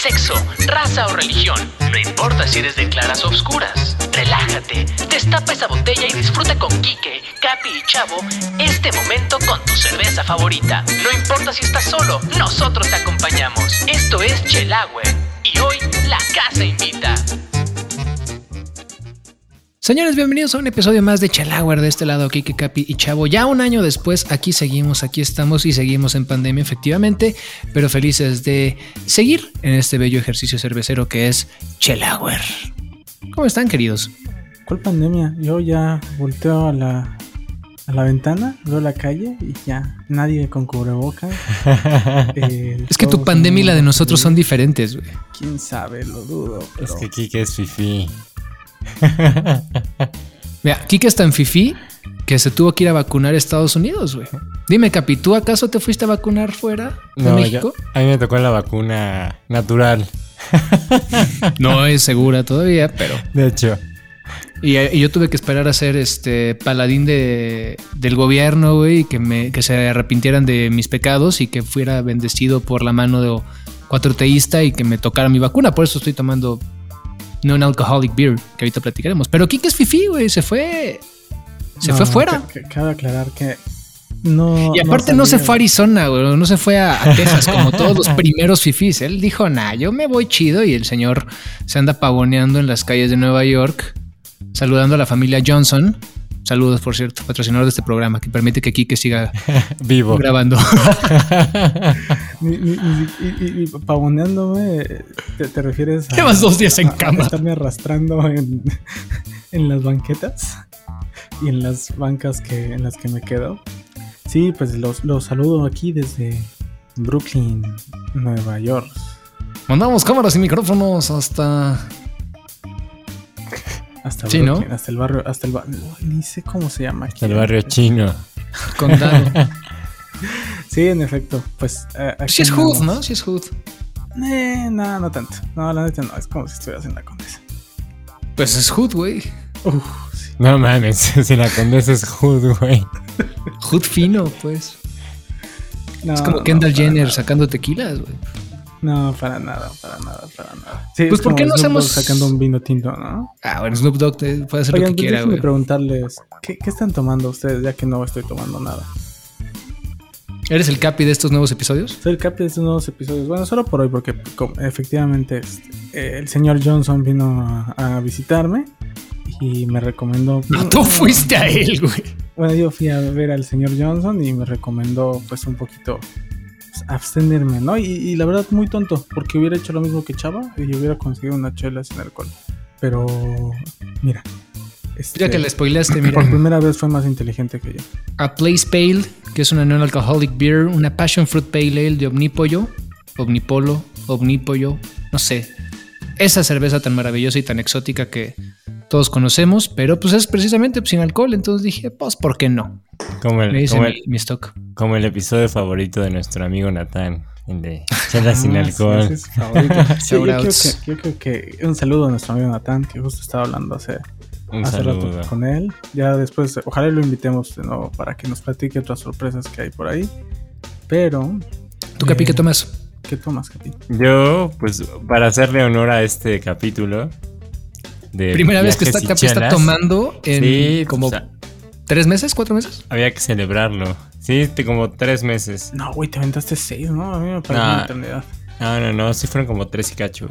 sexo, raza o religión. No importa si eres de claras o oscuras. Relájate, destapa esa botella y disfruta con Quique, Capi y Chavo este momento con tu cerveza favorita. No importa si estás solo, nosotros te acompañamos. Esto es Chelagüe y hoy la casa invita. Señores, bienvenidos a un episodio más de Chalauer de este lado, Kike Capi y Chavo. Ya un año después, aquí seguimos, aquí estamos y seguimos en pandemia, efectivamente, pero felices de seguir en este bello ejercicio cervecero que es Chalauer. ¿Cómo están, queridos? ¿Cuál pandemia? Yo ya volteo a la, a la ventana, veo la calle y ya nadie con cubrebocas. Eh, es que tu pandemia y la de nosotros son diferentes, güey. Quién sabe, lo dudo. Es que Kike es fifi. Mira, Kike está en fifi que se tuvo que ir a vacunar a Estados Unidos, güey. Dime, Capi, ¿tú acaso te fuiste a vacunar fuera de No, México? yo- a mí me tocó la vacuna natural. No es segura todavía, pero. De hecho, Y, eh, y yo tuve que esperar a ser este paladín de, del gobierno, güey, y que, me, que se arrepintieran de mis pecados y que fuera bendecido por la mano de cuatro teísta y que me tocara mi vacuna. Por eso estoy tomando non-alcoholic beer, que ahorita platicaremos. Pero Kike es fifi, güey, se fue. Se No, fue fuera. ca- ca- Cabe aclarar que no. Y aparte no, se fue a Arizona, güey, no se fue a, a Texas como todos los primeros fifís. Él dijo, nah, yo me voy chido y el señor se anda pavoneando en las calles de Nueva York, saludando a la familia Johnson. Saludos, por cierto, patrocinador de este programa que permite que Kike siga vivo. grabando. Y, y- y pavoneándome, ¿te, te refieres a. Llevas dos días en a- a estarme arrastrando en, en las banquetas y en las bancas que, en las que me quedo. Sí, pues los, los saludo aquí desde Brooklyn, Nueva York. Mandamos cámaras y micrófonos hasta... Hasta Sí, Brooklyn, ¿no? hasta el barrio, hasta el barrio. Ni sé cómo se llama aquí. El barrio chino. condado. Sí, en efecto. Pues. aquí Sí es hood. ¿no? Sí es hood. Eh, no, no tanto. No, la neta no. Es como si estuvieras en la condesa. Pues es hood, güey. Uf, sí. No mames, si la condesa es hood, güey. Hood fino, pues. No, Es como no, Kendall Jenner sacando tequilas, güey. No, para nada, para nada, para nada. Sí, Pues, es ¿por qué no Snoop Dogg hacemos- sacando un vino tinto, ¿no? Ah, bueno, Snoop Dogg te- puede hacer lo Oigan, que pues quiera, déjenme güey. preguntarles, ¿qué, ¿qué están tomando ustedes ya que no estoy tomando nada? ¿Eres el capi de estos nuevos episodios? Soy el capi de estos nuevos episodios. Bueno, solo por hoy, porque efectivamente este, eh, el señor Johnson vino a, a visitarme y me recomendó. No, tú fuiste a él, güey. Bueno, yo fui a ver al señor Johnson y me recomendó, pues, un poquito abstenerme, ¿no? Y, y la verdad, muy tonto, porque hubiera hecho lo mismo que Chava y hubiera conseguido una chela sin alcohol. Pero, mira. este, que le spoileaste, mira. por primera vez fue más inteligente que yo. A Place Pale, que es una non-alcoholic beer, una Passion Fruit Pale Ale de Omnipollo, Omnipolo, Omnipollo, no sé. Esa cerveza tan maravillosa y tan exótica que todos conocemos, pero pues es precisamente sin alcohol. Entonces dije, pues, ¿por qué no? Como el, como, mi, el, mi stock. como el episodio favorito de nuestro amigo Natán. El de chela sin Ah, alcohol. sí. Sí, yo, creo que, yo creo que un saludo a nuestro amigo Natán, que justo estaba hablando hace, Un hace saludo. rato con él. Ya después, ojalá lo invitemos de nuevo para que nos platique otras sorpresas que hay por ahí. Pero, ¿Tú, Eh, qué tomas? ¿Qué tomas, Capi? Yo, pues, para hacerle honor a este capítulo. De Primera vez que está, Capi está tomando en Sí, como o sea, tres meses, cuatro meses. había que celebrarlo. Sí, de como tres meses. No, güey, te aventaste seis, ¿no? A mí me parece una eternidad. No, no, no, sí fueron como tres y cacho.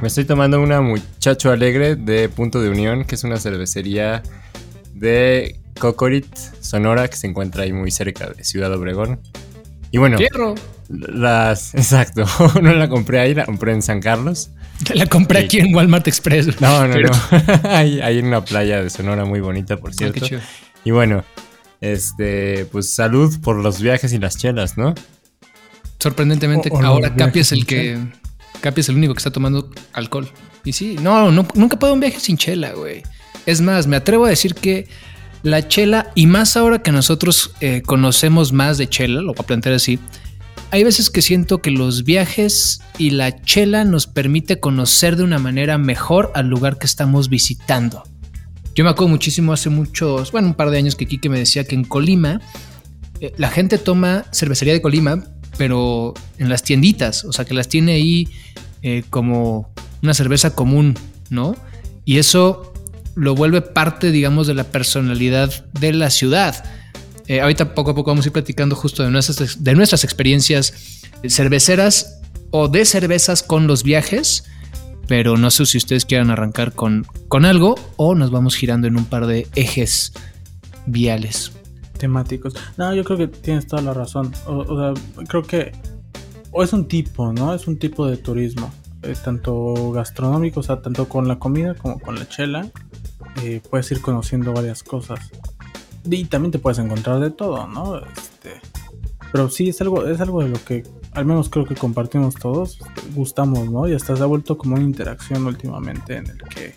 Me estoy tomando una muchacho alegre de Punto de Unión, que es una cervecería de Cocorit, Sonora, que se encuentra ahí muy cerca de Ciudad Obregón. Y bueno, Fierro. Las. Exacto, no la compré ahí, la compré en San Carlos. La compré aquí en Walmart Express. No, no, Pero- no. hay, hay una playa de Sonora muy bonita, por Ah, cierto. Y bueno, este, pues salud por los viajes y las chelas, ¿no? Sorprendentemente, ahora Capi es el que. Capi es el único que está tomando alcohol. Y sí, no, no nunca puedo un viaje sin chela, güey. Es más, me atrevo a decir que la chela, y más ahora que nosotros eh, conocemos más de chela, lo voy a plantear así, hay veces que siento que los viajes y la chela nos permite conocer de una manera mejor al lugar que estamos visitando. Yo me acuerdo muchísimo hace muchos, bueno, un par de años que Kike me decía que en Colima eh, la gente toma cervecería de Colima, pero en las tienditas, o sea que las tiene ahí eh, como una cerveza común, ¿no? Y eso lo vuelve parte, digamos, de la personalidad de la ciudad. Eh, ahorita poco a poco vamos a ir platicando justo de nuestras, de nuestras experiencias cerveceras o de cervezas con los viajes, pero no sé si ustedes quieran arrancar con, con algo o nos vamos girando en un par de ejes viales. Temáticos. No, yo creo que tienes toda la razón. O, sea, creo que o es un tipo, ¿no? Es un tipo de turismo. Eh, tanto gastronómico, o sea, tanto con la comida como con la chela. Eh, puedes ir conociendo varias cosas. Y también te puedes encontrar de todo, ¿no? Este, pero sí es algo, es algo de lo que al menos creo que compartimos todos, gustamos, ¿no? Y hasta se ha vuelto como una interacción últimamente en el que,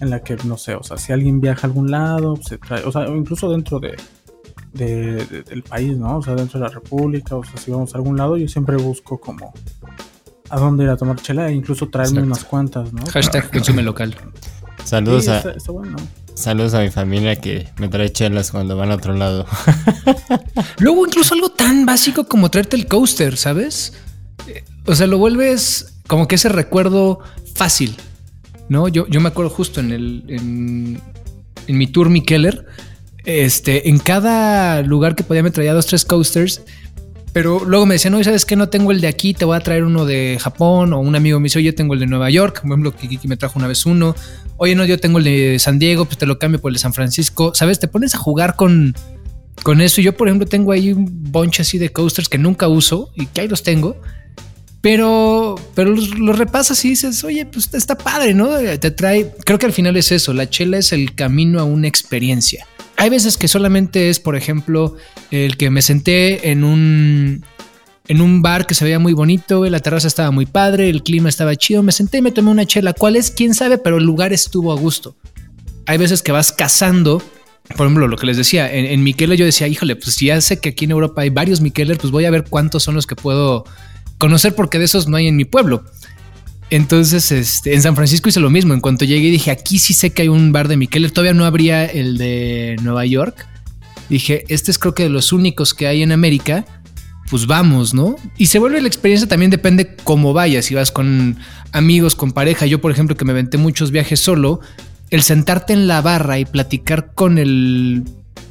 en la que, no sé, o sea, si alguien viaja a algún lado, se trae, o sea, incluso dentro de, de- de- del país, ¿no? O sea, dentro de la república, o sea, si vamos a algún lado, yo siempre busco como a dónde ir a tomar chela e incluso traerme Exacto. unas cuantas, ¿no? Hashtag consume local. Saludos, Sí, a, está, está bueno. Saludos a mi familia que me trae chelas cuando van a otro lado. Luego incluso algo tan básico como traerte el coaster, ¿sabes? Eh, O sea, lo vuelves como que ese recuerdo fácil, ¿no? Yo, yo me acuerdo justo en el en, mi tour Mikeller, este, en cada lugar que podía me traía dos, tres coasters, pero luego me decían, no, ¿sabes qué? No tengo el de aquí, te voy a traer uno de Japón, o un amigo me dice, oye, tengo el de Nueva York, por ejemplo, Kiki me trajo una vez uno, oye, no, yo tengo el de San Diego, pues te lo cambio por el de San Francisco, ¿sabes? Te pones a jugar con, con eso. Yo, por ejemplo, tengo ahí un bunch así de coasters que nunca uso y que ahí los tengo. Pero, pero los, los repasas y dices, oye, pues está padre, ¿no? Te trae. Creo que al final es eso. La chela es el camino a una experiencia. Hay veces que solamente es, por ejemplo, el que me senté en un. En un bar que se veía muy bonito, la terraza estaba muy padre, el clima estaba chido, me senté y me tomé una chela. ¿Cuál es? ¿Quién sabe? Pero el lugar estuvo a gusto. Hay veces que vas cazando por ejemplo, lo que les decía, en, en yo decía, híjole, pues ya sé que aquí en Europa hay varios Miqueler, pues voy a ver cuántos son los que puedo conocer porque de esos no hay en mi pueblo. Entonces, este, en San Francisco hice lo mismo. En cuanto llegué dije, aquí sí sé que hay un bar de Miqueler. Todavía no habría el de Nueva York. Dije, este es creo que de los únicos que hay en América. Pues vamos, ¿no? Y se vuelve la experiencia también depende cómo vayas. Si vas con amigos, con pareja. Yo, por ejemplo, que me aventé muchos viajes solo, el sentarte en la barra y platicar con el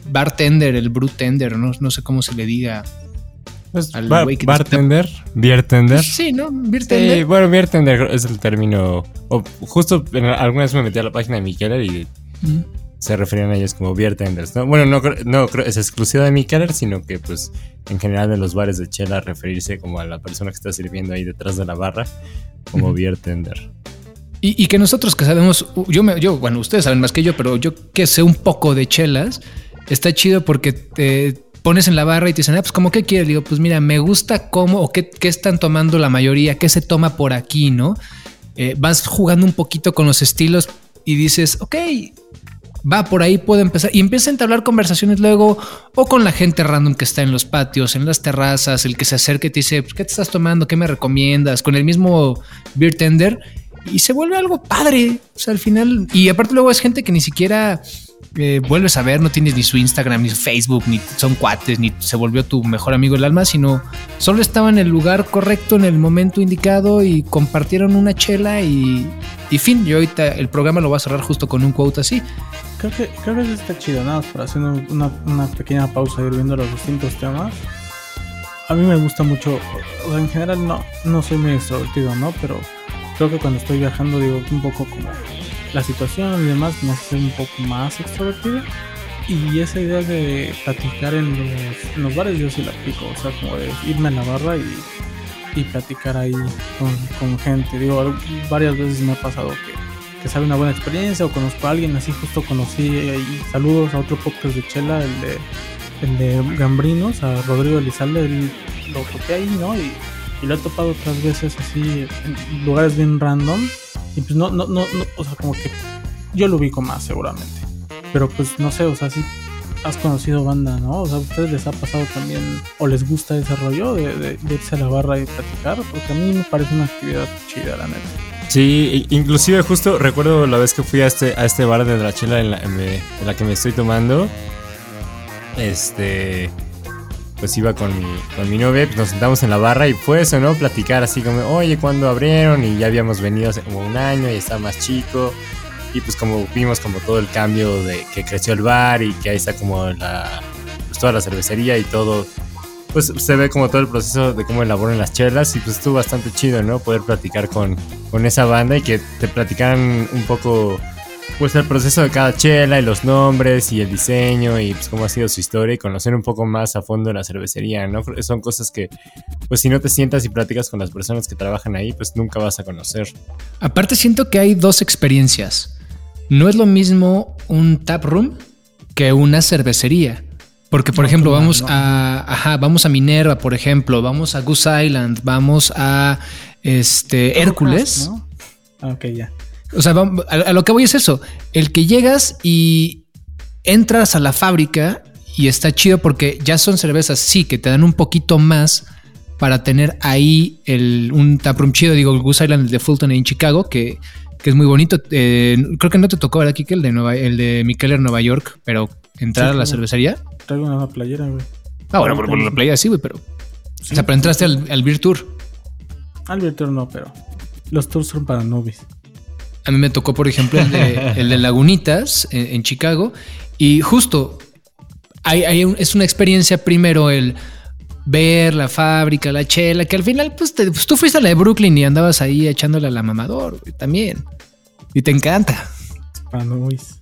bartender, el brutender, no, no sé cómo se le diga. Pues, Al bar- güey que te- bartender, beertender. Sí, ¿no? Sí, Bartender. bueno, beertender es el término. O justo en- alguna vez me metí a la página de Mikeller y Mm. se referían a ellos como beertenders. ¿no? Bueno, no, creo- no creo es exclusiva de Mikeller, sino que pues en general de los bares de chela referirse como a la persona que está sirviendo ahí detrás de la barra como Ujú. beertender. Y, y que nosotros que sabemos, yo, me, yo, bueno, ustedes saben más que yo, pero yo que sé un poco de chelas, está chido porque te pones en la barra y te dicen, ah, pues como qué quieres. Digo, pues mira, me gusta cómo o qué, están tomando la mayoría, qué se toma por aquí, ¿no? Eh, vas jugando un poquito con los estilos y dices, ok, va por ahí, puedo empezar. Y empieza a entablar conversaciones luego o con la gente random que está en los patios, en las terrazas, el que se acerca y te dice, pues, ¿qué te estás tomando? ¿Qué me recomiendas? Con el mismo beer tender y se vuelve algo padre. O sea, al final, y aparte luego es gente que ni siquiera eh, vuelves a ver, no tienes ni su Instagram, ni su Facebook, ni son cuates, ni se volvió tu mejor amigo el alma, sino solo estaba en el lugar correcto, en el momento indicado y compartieron una chela y, y fin. Yo ahorita el programa lo voy a cerrar justo con un quote así. Creo que, creo que eso está chido, nada para hacer una, una pequeña pausa y ir viendo los distintos temas. A mí me gusta mucho, en general no, no soy muy extrovertido, ¿no? Pero creo que cuando estoy viajando digo un poco como la situación y demás me hace un poco más extrovertido. Y esa idea de platicar en los, bares yo sí la aplico, o sea, como de irme a la barra y, y platicar ahí con, gente. Digo, varias veces me ha pasado que, que sabe una buena experiencia o conozco a alguien, así justo conocí ahí, saludos a otro podcast de Chela, el de, el de Gambrinos, a Rodrigo Elizalde, él lo toqué ahí, ¿no? Y, y lo he topado otras veces así en lugares bien random y pues no, no, no, no, o sea, como que yo lo ubico más seguramente. Pero pues no sé, o sea, sí has conocido banda, ¿no? O sea, ¿a ustedes les ha pasado también o les gusta ese rollo de, irse a la barra y platicar? Porque a mí me parece una actividad chida, la neta. Sí, inclusive justo recuerdo la vez que fui a este, a este bar de la chela en la, en me- en la que me estoy tomando. Este. Pues iba con mi, con mi novia, pues nos sentamos en la barra y fue eso, ¿no? Platicar así como, oye, ¿cuándo abrieron? Y ya habíamos venido hace como un año y estaba más chico. Y pues como vimos como todo el cambio de que creció el bar y que ahí está como pues toda la cervecería y todo. Pues se ve como todo el proceso de cómo elaboran las chelas y pues estuvo bastante chido, ¿no? Poder platicar con, con esa banda y que te platicaran un poco pues el proceso de cada chela y los nombres y el diseño y pues cómo ha sido su historia y conocer un poco más a fondo la cervecería, ¿no? Son cosas que pues si no te sientas y platicas con las personas que trabajan ahí, pues nunca vas a conocer. Aparte siento que hay dos experiencias. No es lo mismo un tap room que una cervecería. Porque, por No, ejemplo, no, vamos no. a. Ajá, vamos a Minerva, por ejemplo, vamos a Goose Island, vamos a este Hércules. ¿no? Ah, ok, ya. O sea, a, lo que voy es eso. El que llegas y entras a la fábrica y está chido porque ya son cervezas, sí, que te dan un poquito más para tener ahí el, un taproom chido. Digo, el Goose Island el de Fulton en Chicago, que, que es muy bonito. Eh, creo que no te tocó ver aquí que el de Nueva, el de Mikeller Nueva York, pero entrar Sí, a la cervecería. Traigo una playera, güey. Ah, bueno, por, por la playa sí, güey, pero. o sea, pero entraste al, al Beer Tour. Al virtual no, pero los tours son para nubes. A mí me tocó, por ejemplo, el de, el de Lagunitas en, en Chicago. Y justo hay, hay un- es una experiencia primero el ver la fábrica, la chela, que al final, pues, te- pues, tú fuiste a la de Brooklyn y andabas ahí echándole a la mamador güey, también. Y te encanta. Nubes.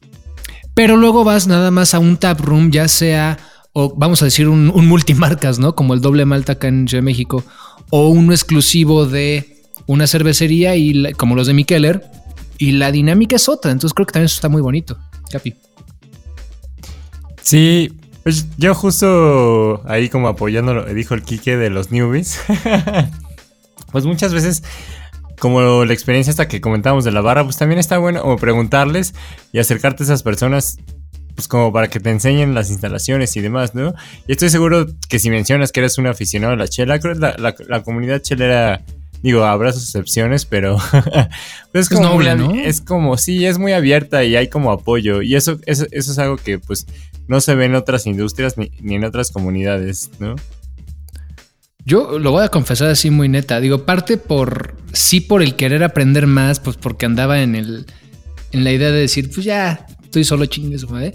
Pero luego vas nada más a un tap room, ya sea, o vamos a decir, un, un multimarcas, ¿no? Como el doble malta acá en Ciudad de México, o uno exclusivo de una cervecería y como los de Mikeller, y la dinámica es otra. Entonces creo que también eso está muy bonito. Capi. Sí, pues yo justo ahí como apoyando lo que dijo el Quique de los newbies. pues muchas veces, como la experiencia esta que comentábamos de la barra, pues también está bueno como preguntarles y acercarte a esas personas. Pues como para que te enseñen las instalaciones y demás, ¿no? Y estoy seguro que si mencionas que eres un aficionado a la chela, creo que la, la- la comunidad chelera, digo, habrá sus excepciones, pero pues es como muy noble, ¿no? es como, sí, es muy abierta y hay como apoyo. Y eso, eso, eso es algo que pues no se ve en otras industrias ni, ni en otras comunidades, ¿no? Yo lo voy a confesar así muy neta. Digo, parte por sí por el querer aprender más, pues porque andaba en el en la idea de decir, pues ya estoy solo chingues, madre.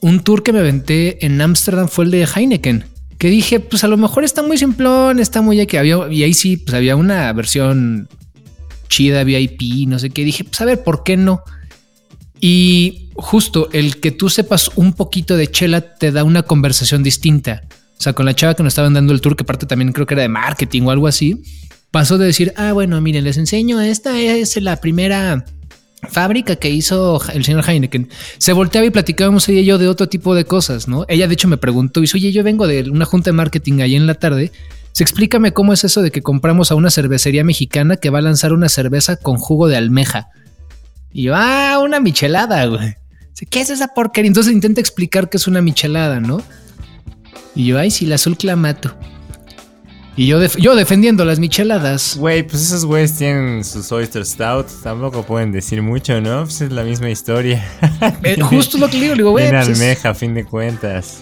Un tour que me aventé en Ámsterdam fue el de Heineken. Que dije, pues a lo mejor está muy simplón, está muy que había y ahí sí, pues había una versión chida VIP, no sé qué. Dije, pues a ver, ¿por qué no? Y justo el que tú sepas un poquito de chela te da una conversación distinta. O sea, con la chava que nos estaban dando el tour, que aparte también creo que era de marketing o algo así, pasó de decir, ah, bueno, miren, les enseño, esta es la primera fábrica que hizo el señor Heineken. Se volteaba y platicábamos ella y yo de otro tipo de cosas, ¿no? Ella de hecho me preguntó, dice, oye, yo vengo de una junta de marketing ahí en la tarde. Se explícame cómo es eso de que compramos a una cervecería mexicana que va a lanzar una cerveza con jugo de almeja. Y yo, ah, una michelada, güey. ¿Qué es esa porquería? Entonces intenta explicar qué es una michelada, ¿no? Y yo, ay, sí, la azul clamato. Y yo, def- yo defendiendo las micheladas. Güey, pues esos güeyes tienen sus Oyster Stout, tampoco pueden decir mucho, ¿no? Pues es la misma historia. Eh, justo lo que le digo, le digo, güey. Tiene pues es- almeja, a fin de cuentas.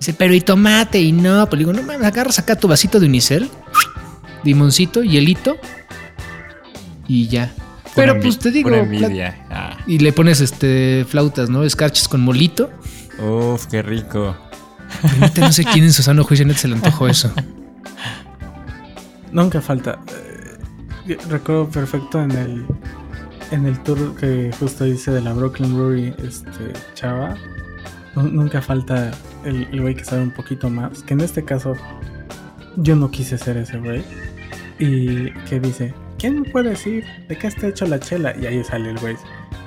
Dice, pero y tomate y no. Pues le digo, no mames, agarras acá tu vasito de unicel, limoncito, hielito y ya. Pero pues te digo, envidia. Ah, y le pones este flautas, ¿no? Escarches con molito. uf, qué rico. Neta, no sé quién en su sano juicio se le antojó eso. Nunca falta. Eh, recuerdo perfecto en el en el tour que justo hice de la Brooklyn Brewery, este chava. nu- Nunca falta el güey que sabe un poquito más. Que en este caso yo no quise ser ese güey. Y que dice, ¿quién me puede decir de qué está hecho la chela? Y ahí sale el güey.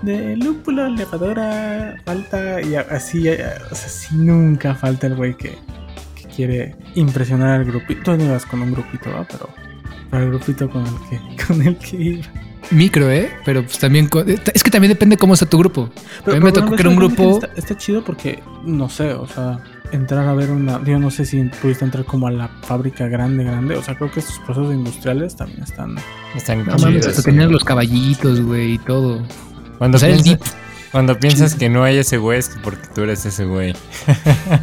De lúpulo, levadura, falta y así, eh, o sea, sí nunca falta el güey que quiere impresionar al grupito. Tú no ibas con un grupito, ¿va? Pero, pero el grupito con el que, con el que iba. Micro, ¿eh? Pero pues también... co- Es que también depende cómo está tu grupo. a mí me pero, tocó que era un grupo... Está, está chido porque, no sé, o sea, entrar a ver una. Yo no sé si pudiste entrar como a la fábrica grande, grande. O sea, creo que estos procesos industriales también están. Están No mames, chidos, hasta tenían los caballitos, güey, y todo. Cuando, o sea, el piensas, cuando piensas que no hay ese güey es que porque tú eres ese güey.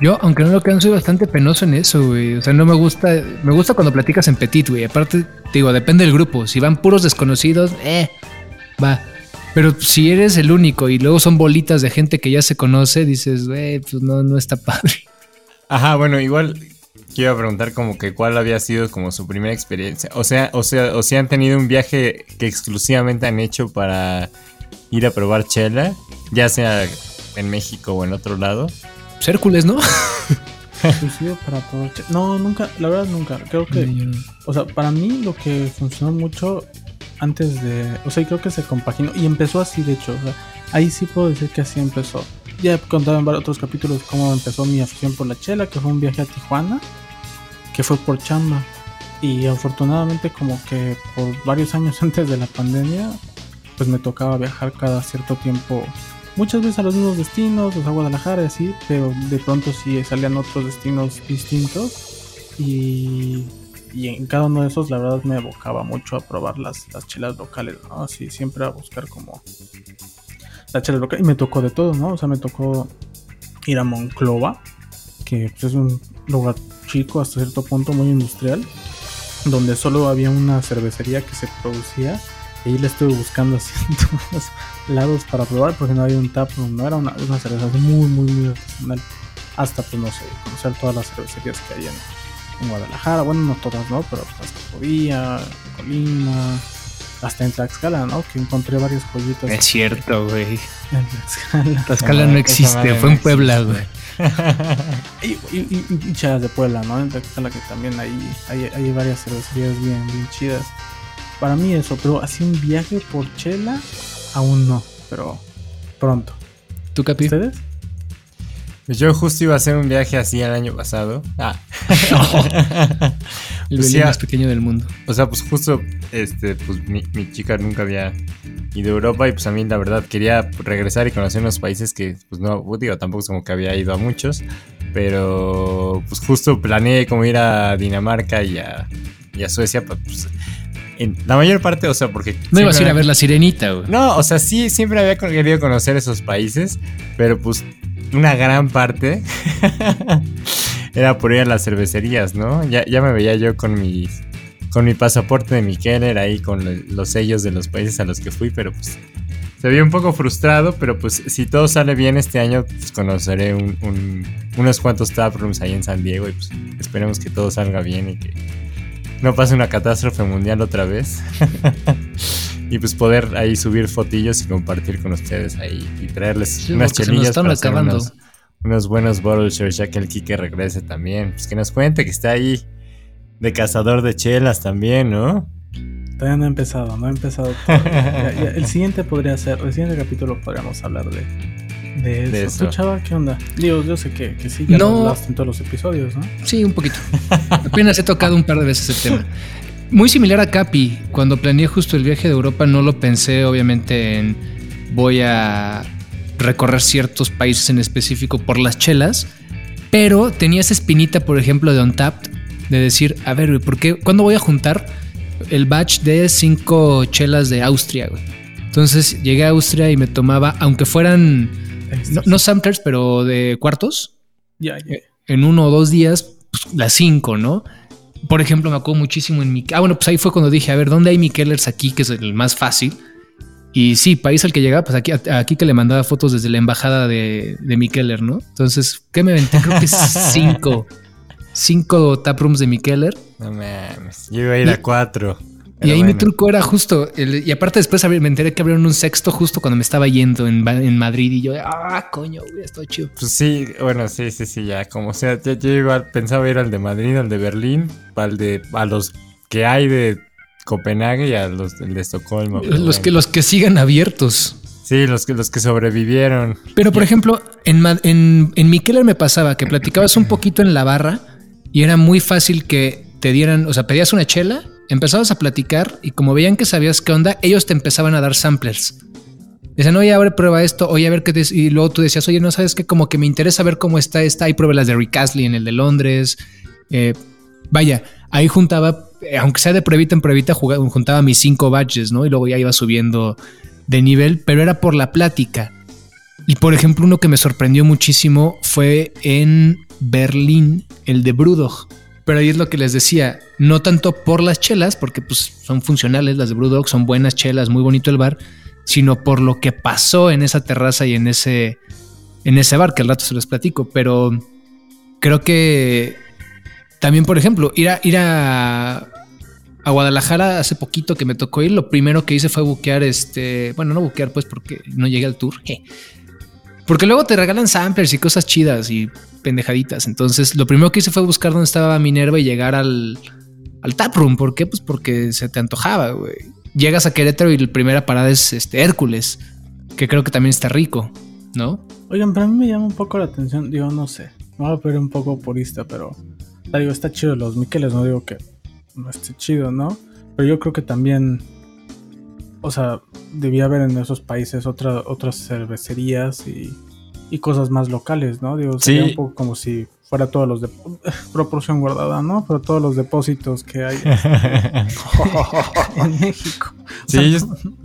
Yo, aunque no lo crean, soy bastante penoso en eso, güey. O sea, no me gusta. Me gusta cuando platicas en petit, güey. Aparte, te digo, depende del grupo. Si van puros desconocidos, eh, va. Pero si eres el único y luego son bolitas de gente que ya se conoce, dices, güey, pues no, no está padre. Ajá, bueno, igual quiero preguntar como que cuál había sido como su primera experiencia. O sea, o sea, o si han tenido un viaje que exclusivamente han hecho para ir a probar chela, ya sea en México o en otro lado. Hércules, ¿no? Para. No, nunca, la verdad nunca. Creo que, o sea, para mí lo que funcionó mucho antes de, o sea, creo que se compaginó y empezó así, de hecho, o sea, ahí sí puedo decir que así empezó. Ya he contado en varios otros capítulos cómo empezó mi afición por la chela, que fue un viaje a Tijuana, que fue por chamba. Y afortunadamente como que por varios años antes de la pandemia, pues me tocaba viajar cada cierto tiempo, muchas veces a los mismos destinos, o a Guadalajara y así, pero de pronto sí salían otros destinos distintos. Y, y en cada uno de esos la verdad me evocaba mucho a probar las, las chelas locales, ¿no? Así siempre a buscar como la chela local. Y me tocó de todo, ¿no? O sea, me tocó ir a Monclova, que pues, es un lugar chico hasta cierto punto, muy industrial, donde solo había una cervecería que se producía. Y ahí la estuve buscando así en todos lados para probar porque no había un tap no era una, una cerveza muy, muy, muy artesanal. Hasta, pues no sé, conocer todas las cervecerías que hay en, en Guadalajara. Bueno, no todas, ¿no? Pero pues, hasta Podía, Colima, hasta en Tlaxcala, ¿no? Que encontré varias joyitas. Es cierto, güey. En Tlaxcala. Tlaxcala no existe, fue en Puebla, güey. Y, y, y- y chelas de Puebla, ¿no? En Tlaxcala que también hay, hay, hay varias cervecerías bien, bien chidas. Para mí eso, pero así un viaje por chela, aún no, pero pronto. ¿Tú, Capi? ¿Ustedes? Pues yo justo iba a hacer un viaje así el año pasado. Ah. El Pues más pequeño del mundo. O sea, pues justo, este, pues mi, mi chica nunca había ido a Europa y pues a mí la verdad quería regresar y conocer unos países que, pues no, digo, tampoco es como que había ido a muchos, pero pues justo planeé como ir a Dinamarca y a, y a Suecia, pues, pues, en la mayor parte, o sea, porque... No ibas a ir a ver la sirenita, güey. No, o sea, sí, siempre había querido conocer esos países, pero pues una gran parte era por ir a las cervecerías, ¿no? Ya, ya me veía yo con mi, con mi pasaporte de mi Keller ahí con lo- los sellos de los países a los que fui, pero pues se veía un poco frustrado, pero pues si todo sale bien este año, pues conoceré un- un- unos cuantos taprooms ahí en San Diego y pues esperemos que todo salga bien y que no pase una catástrofe mundial otra vez. y pues poder ahí subir fotillos y compartir con ustedes ahí y traerles Sí, unas chelillas para hacer unos, unos buenos bottle shares ya que el Kike regrese también. Pues que nos cuente que está ahí de cazador de chelas también, ¿no? Todavía no he empezado, no he empezado. ya, el siguiente podría ser, el siguiente capítulo podríamos hablar de, de eso. De ¿Tú, eso. chava, qué onda? Digo, yo sé que, que sí, ya No. lo hablaste en todos los episodios, ¿no? Sí, un poquito. Apenas he tocado un par de veces el tema. Muy similar a Capi. Cuando planeé justo el viaje de Europa, no lo pensé, obviamente, en voy a recorrer ciertos países en específico por las chelas. Pero tenía esa espinita, por ejemplo, de Untapped, de decir, a ver, güey, ¿por qué? ¿Cuándo voy a juntar el batch de cinco chelas de Austria, güey? Entonces llegué a Austria y me tomaba, aunque fueran no, no samplers, pero de cuartos, Ya, ya. en uno o dos días, pues, las cinco, ¿no? Por ejemplo, me acuerdo muchísimo en mi... Ah, bueno, pues ahí fue cuando dije, a ver, ¿dónde hay Mikelers aquí? Que es el más fácil. Y sí, país al que llegaba, pues aquí, aquí que le mandaba fotos desde la embajada de, de Mikeller, ¿no? Entonces, ¿qué me aventé? Creo que cinco. Cinco taprooms de Mikeller. No mames. Yo iba a ir Y- a cuatro. Y ahí mi truco era justo, el- y aparte después me enteré que abrieron un sexto justo cuando me estaba yendo en, en Madrid y yo, ah, coño, güey, estoy chido. Pues sí, bueno, sí, sí, sí, ya. Como sea, yo, yo igual pensaba ir al de Madrid, al de Berlín, al de, a los que hay de Copenhague y a los el de Estocolmo. Los bueno. que, los que sigan abiertos. Sí, los que, los que sobrevivieron. Pero por ejemplo, en, en, en Mikeller me pasaba que platicabas un poquito en la barra y era muy fácil que te dieran, o sea, pedías una chela, empezabas a platicar y como veían que sabías qué onda, ellos te empezaban a dar samplers. Decían, oye, a prueba esto, oye, a ver qué... des-". Y luego tú decías, oye, no sabes qué, como que me interesa ver cómo está esta. Ahí pruebe las de Rick Astley en el de Londres. Eh, vaya, ahí juntaba, eh, aunque sea de pruebita en pruebita, jugaba- juntaba mis cinco badges, ¿no? Y luego ya iba subiendo de nivel, pero era por la plática. Y por ejemplo, uno que me sorprendió muchísimo fue en Berlín, el de Brewdog. Pero ahí es lo que les decía, no tanto por las chelas, porque pues son funcionales, las de Brewdog son buenas chelas, muy bonito el bar, sino por lo que pasó en esa terraza y en ese, en ese bar, que al rato se los platico. Pero creo que también, por ejemplo, ir a, ir a, a Guadalajara hace poquito que me tocó ir, lo primero que hice fue buquear este, bueno, no buquear pues porque no llegué al tour. Porque luego te regalan samplers y cosas chidas y pendejaditas. Entonces, lo primero que hice fue buscar dónde estaba Minerva y llegar al, al taproom. ¿Por qué? Pues porque se te antojaba, güey. Llegas a Querétaro y la primera parada es este Hércules, que creo que también está rico, ¿no? Oigan, pero a mí me llama un poco la atención, digo, no sé, me voy a ver un poco purista, pero digo, está chido los Miqueles, no digo que no esté chido, ¿no? Pero yo creo que también, o sea, debía haber en esos países otra, otras cervecerías y, y cosas más locales, ¿no? Digo, sería Sí. un poco como si fuera todos los de proporción guardada, ¿no? Pero todos los depósitos que hay en México. O Sí, sea, yo,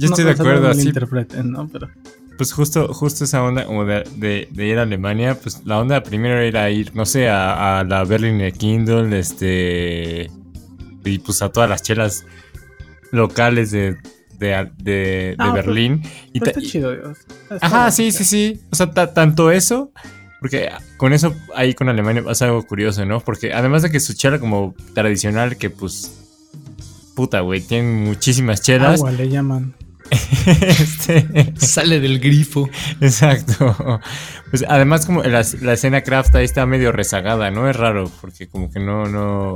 estoy no de acuerdo. Así, malinterpreten, ¿no? Pero pues justo, justo esa onda como de, de- de ir a Alemania, pues la onda primero era ir, no sé, a, a la Berliner Kindle, este. Y pues a todas las chelas locales de, de, de- de Ah, pero- Berlín. Y pero está chido, Dios. Está Ajá, sí, sí, sí. O sea, ta- tanto eso, porque con eso ahí con Alemania pasa algo curioso, ¿no? Porque además de que su chela como tradicional, que pues, puta, güey, tienen muchísimas chelas. Agua le llaman. este, Sale del grifo. exacto. Pues además como la, la escena craft ahí está medio rezagada, ¿no? Es raro, porque como que no, no...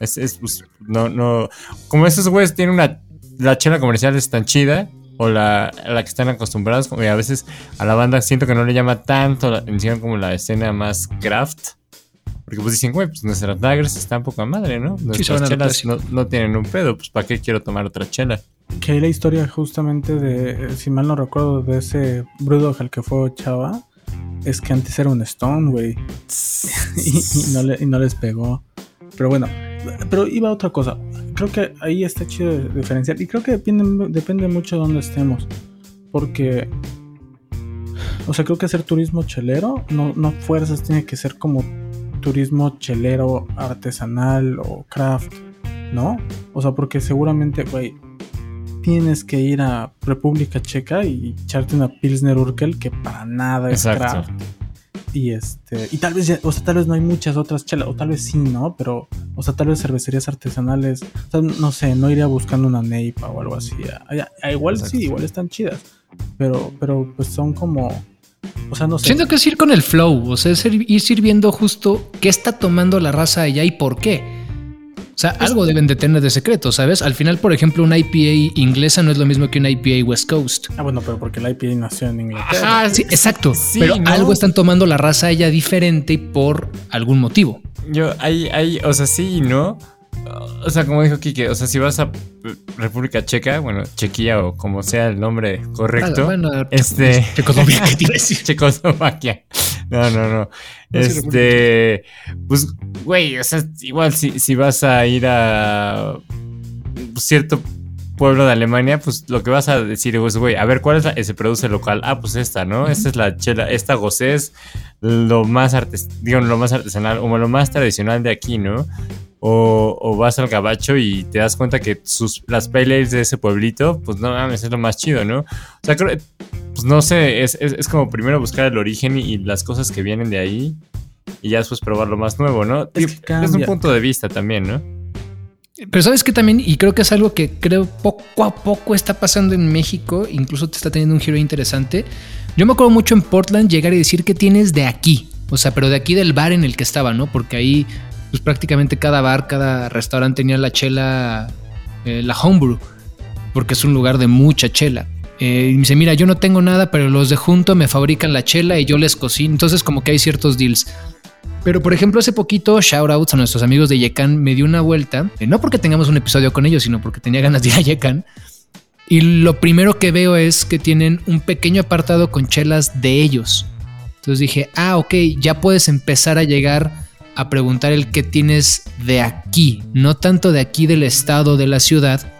Es, es, pues, no, no... Como esos güeyes tienen una... La chela comercial es tan chida, o la, a la que están acostumbrados, como que a veces a la banda siento que no le llama tanto la atención como la escena más craft. Porque pues dicen, güey, pues nuestras daggers están poca madre, ¿no? Nuestras a lo chelas no, no tienen un pedo, pues ¿para qué quiero tomar otra chela? Que hay la historia justamente de, eh, si mal no recuerdo, de ese Brewdog al que fue Chava. Es que antes era un Stone, güey. y, y no le- y no les pegó. Pero bueno, pero iba a otra cosa. Creo que ahí está chido de diferenciar. Y creo que depende, depende mucho de dónde estemos. Porque, o sea, creo que hacer turismo chelero no, no fuerzas tiene que ser como turismo chelero artesanal o craft, ¿no? O sea, porque seguramente, güey, tienes que ir a República Checa y echarte una Pilsner Urkel que para nada es Exacto. craft. Y este, y tal vez ya, o sea, tal vez no hay muchas otras chelas, o tal vez sí, ¿no? Pero, o sea, tal vez cervecerías artesanales, o sea, no sé, no iría buscando una Neipa o algo así. A- a- a- igual Exacto. sí, igual están chidas, pero, pero pues son como, o sea, no sé. Siento que es ir con el flow, o sea, es ir ir sirviendo justo qué está tomando la raza allá y por qué. O sea, algo deben de tener de secreto, ¿sabes? Al final, por ejemplo, una IPA inglesa no es lo mismo que una IPA West Coast. Ah, bueno, pero porque la IPA nació en Inglaterra. Ajá, Sí, exacto. sí, pero ¿no? algo están tomando la raza allá diferente por algún motivo. Yo, hay, hay, o sea, sí y no. O sea, como dijo Kike, o sea, si vas a República Checa, bueno, Chequia o como sea el nombre correcto, Ah, bueno, este- Checoslovaquia, ¿qué te iba a decir? Checoslovaquia. No, no, no. Este, pues, güey, o sea, igual si, si vas a ir a cierto pueblo de Alemania, pues lo que vas a decir es, güey, a ver, ¿cuál es la, se produce local? Ah, pues esta, ¿no? Esta es la chela, esta gocé es lo más artes, digo, lo más artesanal, o lo más tradicional de aquí, ¿no? O, o vas al gabacho y te das cuenta que sus, las ales de ese pueblito, pues no mames, es lo más chido, ¿no? O sea, creo, pues no sé, es, es, es como primero buscar el origen y, y las cosas que vienen de ahí y ya después probar lo más nuevo, ¿no? Es que es un punto de vista también, ¿no? Pero sabes que también, y creo que es algo que creo poco a poco está pasando en México, incluso te está teniendo un giro interesante. Yo me acuerdo mucho en Portland llegar y decir que tienes de aquí, o sea, pero de aquí del bar en el que estaba, ¿no? Porque ahí, pues prácticamente cada bar, cada restaurante tenía la chela, eh, la homebrew, porque es un lugar de mucha chela. Eh, y me dice, mira, yo no tengo nada, pero los de junto me fabrican la chela y yo les cocino. Entonces, como que hay ciertos deals. Pero por ejemplo, hace poquito, shoutouts a nuestros amigos de Yekan me dio una vuelta, eh, no porque tengamos un episodio con ellos, sino porque tenía ganas de ir a Yekan. Y lo primero que veo es que tienen un pequeño apartado con chelas de ellos. Entonces dije, ah, ok, ya puedes empezar a llegar a preguntar el qué tienes de aquí, no tanto de aquí del estado, de la ciudad,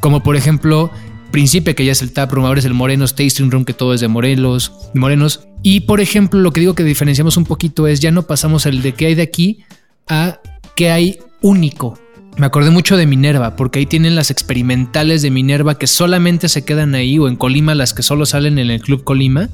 como por ejemplo Príncipe, que ya es el Tap Room, ahora es el Morenos Tasting Room, que todo es de Morelos, Morenos. Y por ejemplo, lo que digo que diferenciamos un poquito es ya no pasamos el de qué hay de aquí a qué hay único. Me acordé mucho de Minerva, porque ahí tienen las experimentales de Minerva que solamente se quedan ahí, o en Colima las que solo salen en el Club Colima,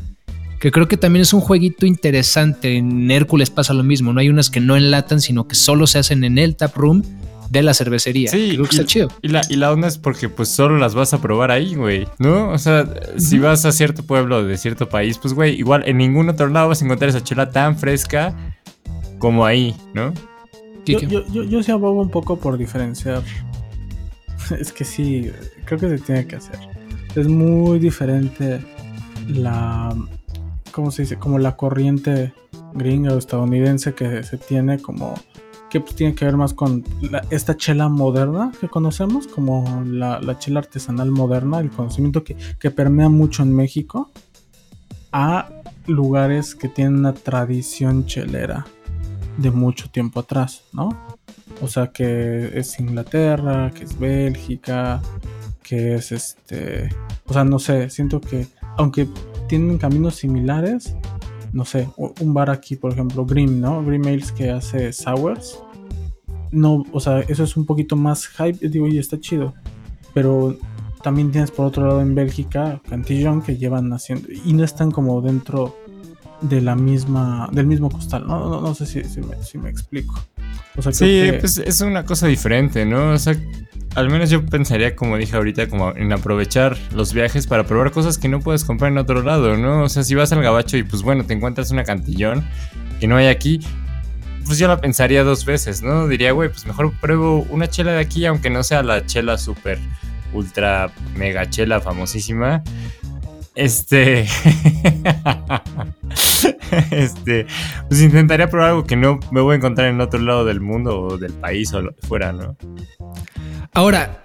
que creo que también es un jueguito interesante. En Hércules pasa lo mismo, no hay unas que no enlatan, sino que solo se hacen en el tap room de la cervecería. Sí, creo que y, está chido. Y la, y la onda es porque pues solo las vas a probar ahí, güey, ¿no? O sea, si vas a cierto pueblo de cierto país, pues, güey, igual en ningún otro lado vas a encontrar esa chela tan fresca como ahí, ¿no? Yo, yo, yo, yo sí abogo un poco por diferenciar. Es que sí, creo que se tiene que hacer. Es muy diferente la. ¿Cómo se dice? Como la corriente gringa o estadounidense que se tiene como. Que pues tiene que ver más con esta chela moderna que conocemos, como la, la chela artesanal moderna, el conocimiento que, que permea mucho en México, a lugares que tienen una tradición chelera de mucho tiempo atrás, ¿no? O sea, que es Inglaterra, que es Bélgica, que es este... O sea, no sé, siento que aunque tienen caminos similares, no sé, un bar aquí, por ejemplo, Grim, ¿no? Grim Ales que hace sours. No, o sea, eso es un poquito más hype, digo, y está chido. Pero también tienes por otro lado en Bélgica Cantillon que llevan haciendo y no están como dentro de la misma del mismo costal. No, no, no sé si, si me, si me explico. O sea, Sí, que- pues es una cosa diferente, ¿no? O sea, al menos yo pensaría, como dije ahorita, como en aprovechar los viajes para probar cosas que no puedes comprar en otro lado, ¿no? O sea, si vas al gabacho y pues bueno, te encuentras una cantillón que no hay aquí, pues yo la pensaría dos veces, ¿no? Diría, güey, pues mejor pruebo una chela de aquí, aunque no sea la chela súper, ultra, mega chela famosísima. Este. este. Pues intentaría probar algo que no me voy a encontrar en otro lado del mundo o del país o lo que fuera, ¿no? Ahora,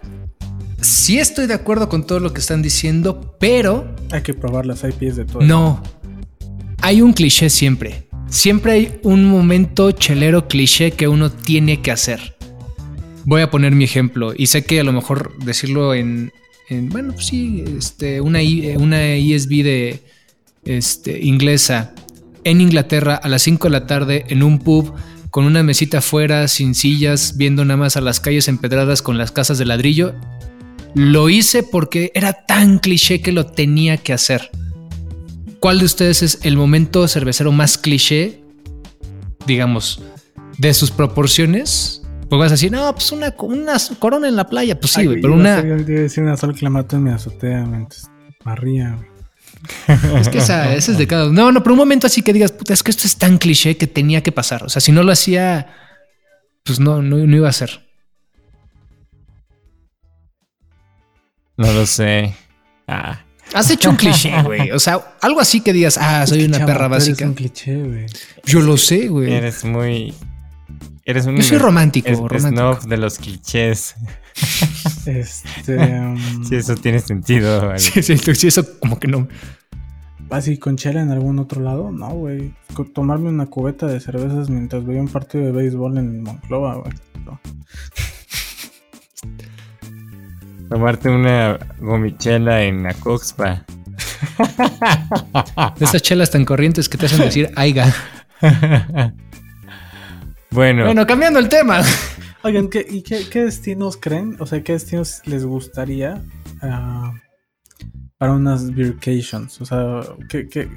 sí estoy de acuerdo con todo lo que están diciendo, pero hay que probar las IPs de todo. no. Hay un cliché siempre. Siempre hay un momento chelero cliché que uno tiene que hacer. Voy a poner mi ejemplo y sé que a lo mejor decirlo en, en, bueno, pues sí, este, una, I- una de este, inglesa en Inglaterra a las 5 de la tarde en un pub con una mesita afuera, sin sillas, viendo nada más a las calles empedradas con las casas de ladrillo. Lo hice porque era tan cliché que lo tenía que hacer. ¿Cuál de ustedes es el momento cervecero más cliché, digamos, de sus proporciones? Pues vas a decir, no, pues una, una corona en la playa. Pues sí, Ay, güey, pero una. a decir una sol que la mato en mi azotea, mientras barría, güey. Es que esa, esa es de cada. No, no, pero un momento así que digas, puta, es que esto es tan cliché que tenía que pasar. O sea, si no lo hacía, pues no, no, no iba a ser. No lo sé. Ah. Has hecho un cliché, güey. O sea, algo así que digas, ah, soy Es que, una perra básica. un cliché, güey. Yo lo sé, güey. Eres muy. Eres un. Yo soy romántico, es- romántico. snob de los clichés. Este. um, Sí, eso tiene sentido. vale. Sí, sí, sí, eso como que no. Así con chela en algún otro lado, no, güey. Tomarme una cubeta de cervezas mientras veía un partido de béisbol en Monclova, güey. No. Tomarte una gomichela en la Coxpa. De esas chelas tan corrientes que te hacen decir, aiga. Bueno, Bueno, cambiando el tema. Oigan, ¿qué, ¿y qué, qué destinos creen? O sea, ¿qué destinos les gustaría ah, para unas vacations? O sea, que, que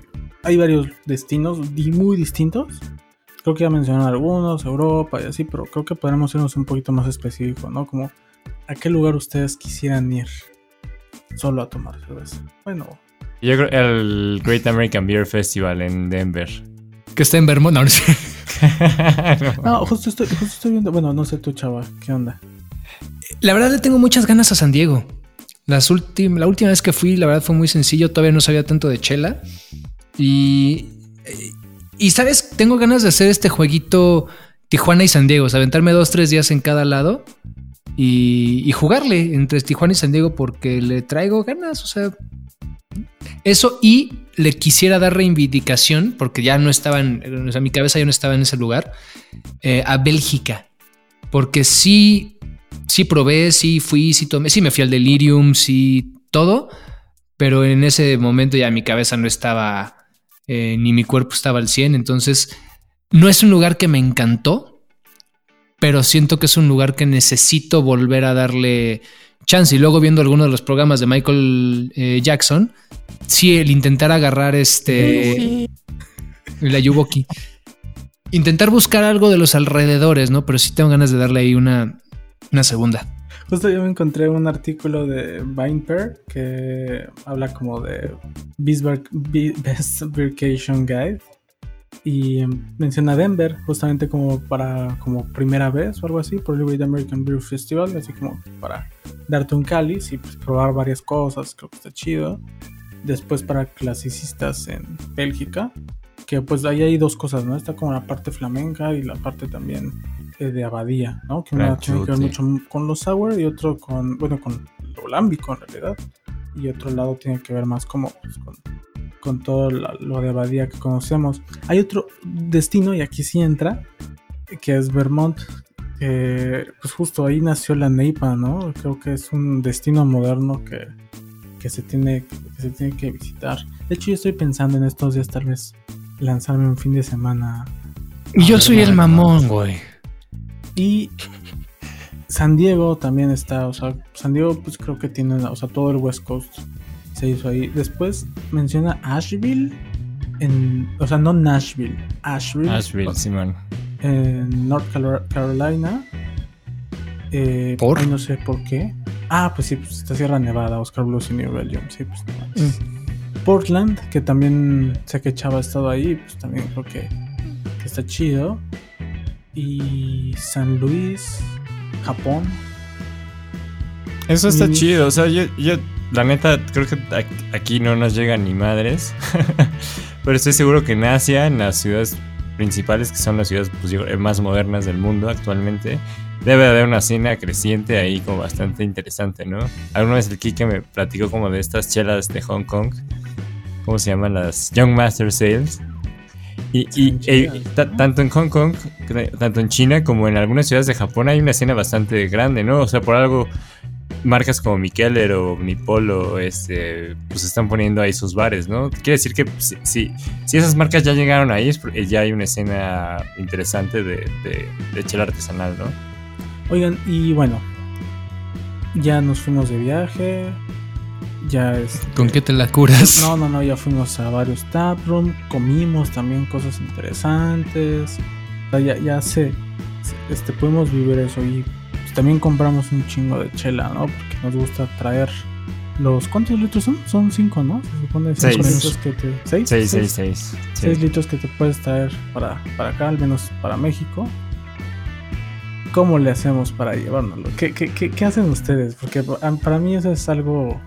hay varios destinos muy distintos. Creo que ya mencionaron algunos, Europa y así, pero creo que podremos irnos un poquito más específico, ¿no? Como, ¿a qué lugar ustedes quisieran ir solo a tomar cerveza? Bueno, yo creo el Great American Beer Festival en Denver. Que está en Vermont. No, no sé. no, justo estoy, justo estoy viendo, bueno, no sé tú, chava, ¿qué onda? La verdad le tengo muchas ganas a San Diego. Las últim- la última vez que fui, la verdad fue muy sencillo. Todavía no sabía tanto de chela. Y, y sabes, tengo ganas de hacer este jueguito Tijuana y San Diego. O sea, aventarme dos, tres días en cada lado y, y jugarle entre Tijuana y San Diego porque le traigo ganas. O sea, eso y le quisiera dar reivindicación porque ya no estaba en, o sea, mi cabeza ya no estaba en ese lugar eh, a Bélgica. Porque sí, sí probé, sí fui, sí tomé, sí me fui al Delirium, sí todo, pero en ese momento ya mi cabeza no estaba, eh, ni mi cuerpo estaba al 100, entonces no es un lugar que me encantó, pero siento que es un lugar que necesito volver a darle chance. Y luego viendo algunos de los programas de Michael eh, Jackson, sí, el intentar agarrar este... La Yuboki. Intentar buscar algo de los alrededores, ¿no? Pero sí tengo ganas de darle ahí una, una segunda. Justo yo me encontré un artículo de Vinepair que habla como de Best Vacation Guide y menciona Denver justamente como para como primera vez o algo así por el Great American Beer Festival, así como para darte un cáliz y pues, probar varias cosas, creo que está chido. Después para clasicistas en Bélgica, que pues ahí hay dos cosas, ¿no? Está como la parte flamenca y la parte también eh, de abadía, ¿no? Que uno tiene que ver mucho con los sour y otro con, bueno, con lo lámbico en realidad. Y otro lado tiene que ver más como pues, con, con, todo lo de abadía que conocemos. Hay otro destino, y aquí sí entra, que es Vermont. pues justo ahí nació la Neipa, ¿no? Creo que es un destino moderno que, que, se tiene, que se tiene que visitar. De hecho, yo estoy pensando en estos días tal vez lanzarme un fin de semana. Y yo soy el mamón, güey. Y San Diego también está, o sea, San Diego pues creo que tiene, o sea, todo el West Coast se hizo ahí. Después menciona Asheville, en, o sea, no Nashville, Asheville. Asheville, Simón. En North Carolina. Eh, ¿Por? no sé por qué. Ah, pues sí, pues está Sierra Nevada, Oscar Blues y New Belgium. Sí, pues mm. Portland, que también sé que Chava ha estado ahí, pues también creo que, que está chido y San Luis, Japón. Eso está chido, o sea, yo, yo la neta creo que aquí no nos llegan ni madres, pero estoy seguro que en Asia, en las ciudades principales, que son las ciudades pues, más modernas del mundo actualmente, debe haber una escena creciente ahí como bastante interesante, ¿no? Alguna vez el Kike me platicó como de estas chelas de Hong Kong, ¿cómo se llaman? Las Young Master Sales y, eh, tanto en Hong Kong, tanto en China como en algunas ciudades de Japón hay una escena bastante grande, ¿no? O sea, por algo marcas como Mikeller o Omnipolo este, pues están poniendo ahí sus bares, ¿no? Quiere decir que si, si, esas marcas ya llegaron ahí, ya hay una escena interesante de, de, de chela artesanal, ¿no? Oigan, y bueno, ya nos fuimos de viaje, ya este, ¿Con qué te la curas? No, no, no, ya fuimos a varios taproom, comimos también cosas interesantes. ya, ya sé, este, podemos vivir eso y pues, también compramos un chingo de chela, ¿no? Porque nos gusta traer los... ¿Cuántos litros son? Son cinco, ¿no? Se supone seis. litros que te... ¿Seis? Seis, seis, seis. Seis litros que te puedes traer para, para acá, al menos para México. ¿Cómo le hacemos para llevárnoslo? ¿Qué, qué, qué, qué hacen ustedes? Porque para mí eso es algo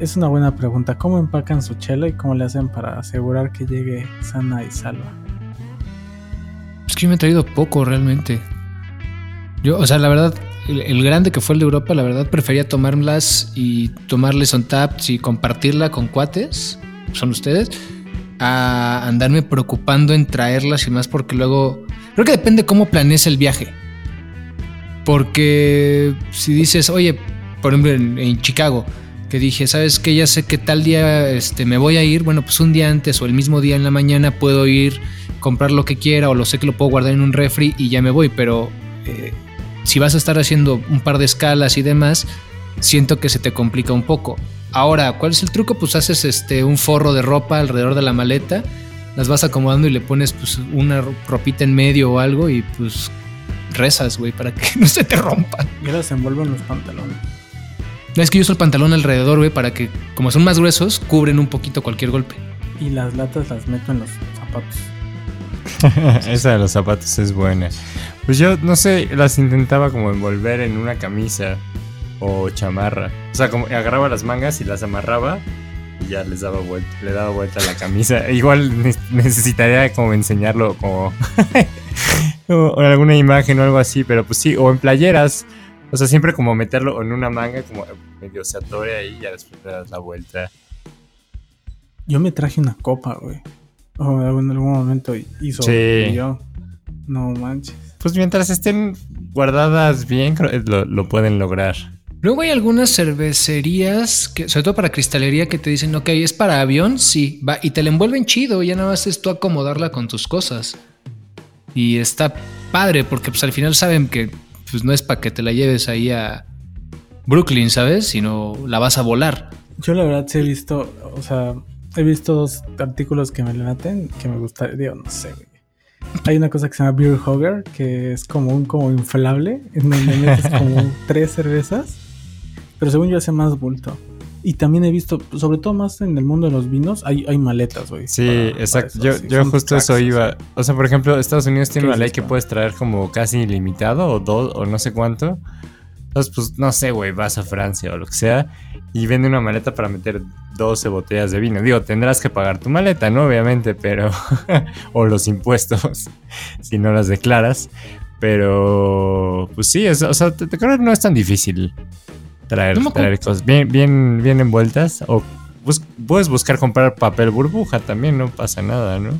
es una buena pregunta. ¿Cómo empacan su chela y cómo le hacen para asegurar que llegue sana y salva? Es que yo me he traído poco realmente. Yo, o sea, la verdad, el, grande que fue el de Europa, la verdad prefería tomármelas y tomarles on taps y compartirla con cuates, son ustedes, a andarme preocupando en traerlas y más porque luego, creo que depende cómo planees el viaje. Porque si dices, oye, por ejemplo, en Chicago, que dije, ¿sabes qué? Ya sé que tal día este, me voy a ir, bueno, pues un día antes o el mismo día en la mañana puedo ir, comprar lo que quiera o lo sé que lo puedo guardar en un refri y ya me voy, pero eh, si vas a estar haciendo un par de escalas y demás, siento que se te complica un poco. Ahora, ¿cuál es el truco? Pues haces este, un forro de ropa alrededor de la maleta, las vas acomodando y le pones pues una ropita en medio o algo y pues rezas, güey, para que no se te rompan. Y las envuelvo en los pantalones. Es que yo uso el pantalón alrededor, güey, para que, como son más gruesos, cubren un poquito cualquier golpe. Y las latas las meto en los zapatos. Esa de los zapatos es buena. Pues yo, no sé, las intentaba como envolver en una camisa o chamarra. O sea, como agarraba las mangas y las amarraba y ya les daba vuelta, le daba vuelta a la camisa. Igual necesitaría como enseñarlo como o alguna imagen o algo así, pero pues sí, o en playeras. O sea, siempre como meterlo en una manga, como medio se atore ahí y ya después le das la vuelta. Yo me traje una copa, güey. O en algún momento hizo sí. yo. No manches. Pues mientras estén guardadas bien, lo, lo pueden lograr. Luego hay algunas cervecerías, que, sobre todo para cristalería, que te dicen, ok, es para avión, sí, va, y te la envuelven chido, ya nada más es tú acomodarla con tus cosas. Y está padre, porque pues al final saben que pues, no es para que te la lleves ahí a Brooklyn, ¿sabes? Sino la vas a volar. Yo la verdad sí he visto, o sea, he visto dos artículos que me laten, que me gustaría, digo, no sé, güey. Hay una cosa que se llama Beer Hogger, que es como un como inflable, en donde metes como tres cervezas, pero según yo hace más bulto. Y también he visto, sobre todo más en el mundo de los vinos, hay, hay maletas, güey. Sí, para- para exacto. eso, yo yo justo tracks, eso iba. O sea, por ejemplo, Estados Unidos tiene ¿Qué una ley que puedes traer como casi ilimitado o dos o no sé cuánto. Entonces, pues no sé, güey, vas a Francia o lo que sea y vende una maleta para meter 12 botellas de vino. Digo, tendrás que pagar tu maleta, ¿no? Obviamente, pero. o los impuestos, si no las declaras. Pero. Pues sí, es- o sea, te, te creo que no es tan difícil traer, No traer cosas bien, bien, bien envueltas. O bus- puedes buscar comprar papel burbuja también, no pasa nada, ¿no?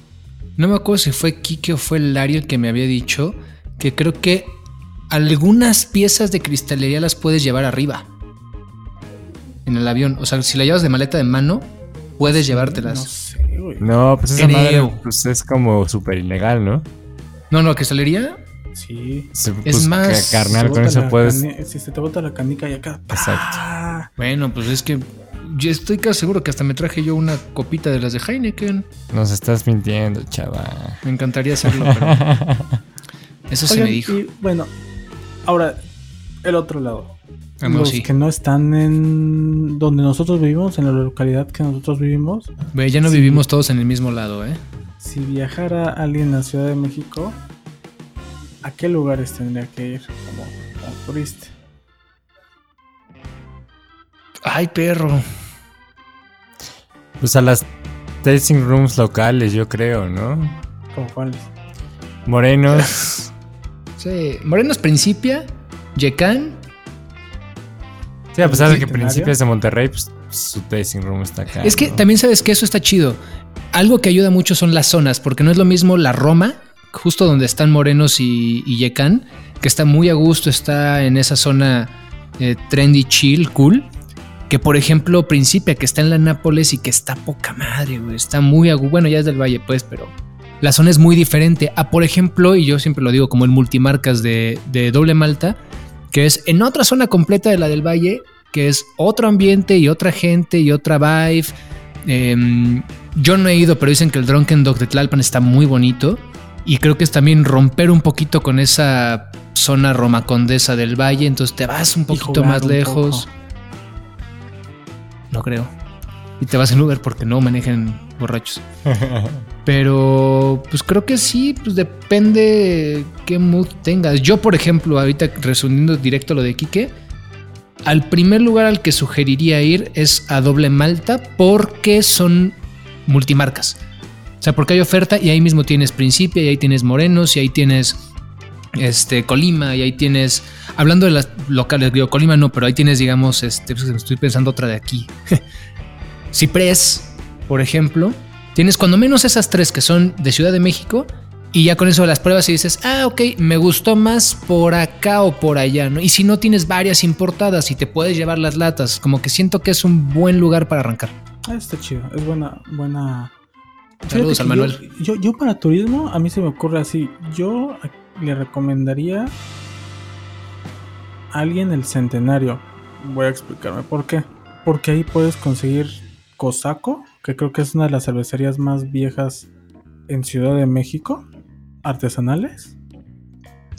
No me acuerdo si fue Kike o fue Lario el que me había dicho que creo que algunas piezas de cristalería las puedes llevar arriba. En el avión. O sea, si la llevas de maleta de mano, puedes No llevártelas. sé, güey. No, pues esa Creo. madre pues, es como súper ilegal, ¿no? No, no, cristalería. Sí. Se- Es pues, más, que- Se carnal, con eso la puedes. cani- Si se te bota la canica y acá. Exacto. ¡ah! Bueno, pues es que yo estoy casi seguro que hasta me traje yo una copita de las de Heineken. Nos estás mintiendo, chaval. Me encantaría hacerlo, pero eso se Oigan, me dijo. y, bueno, ahora, el otro lado. Ah, los sí. que no están en donde nosotros vivimos, en la localidad que nosotros vivimos, Ve, ya no vivimos todos en el mismo lado, ¿eh? si viajara alguien a Ciudad de México, ¿a qué lugares tendría que ir como, como turista? Ay, perro. Pues a las tasting rooms locales, yo creo, ¿no? ¿Como cuáles? Morenos. Sí, Morenos Principia, Yecán. Sí, a pesar de que Centenario. Principios de Monterrey, pues su tasting room está acá. Es que ¿no? también sabes que eso está chido. Algo que ayuda mucho son las zonas, porque no es lo mismo la Roma, justo donde están Morenos y, y Yecán, que está muy a gusto, está en esa zona eh, trendy, chill, cool. Que por ejemplo Principia, que está en la Nápoles y que está poca madre. Está muy a Bueno, ya es del Valle, pues, pero la zona es muy diferente. A por ejemplo, y yo siempre lo digo como el multimarcas de, de Doble Malta, que es en otra zona completa de la del Valle, que es otro ambiente y otra gente y otra vibe. Em, yo no he ido, pero dicen que el Drunken Dog de Tlalpan está muy bonito. Y creo que es también romper un poquito con esa zona Roma Condesa del Valle. Entonces te vas un poquito más lejos. poco. No creo. Y te vas en Uber porque no manejan borrachos. Pero pues creo que sí, pues depende qué mood tengas. Yo, por ejemplo, ahorita resumiendo directo lo de Quique, al primer lugar al que sugeriría ir es a Doble Malta porque son multimarcas. O sea, porque hay oferta y ahí mismo tienes Principia y ahí tienes Morenos y ahí tienes este Colima y ahí tienes hablando de las locales, digo Colima no, pero ahí tienes digamos este pues, estoy pensando otra de aquí. Ciprés, por ejemplo, tienes cuando menos esas tres que son de Ciudad de México y ya con eso las pruebas y dices, ah, ok, me gustó más por acá o por allá, ¿no? Y si no tienes varias importadas y te puedes llevar las latas, como que siento que es un buen lugar para arrancar. Ah, está chido. Es buena, buena. Saludos al Manuel. Yo, yo, yo para turismo, a mí se me ocurre así. Yo le recomendaría a alguien el centenario. Voy a explicarme por qué. Porque ahí puedes conseguir Cosaco, que creo que es una de las cervecerías más viejas en Ciudad de México, artesanales.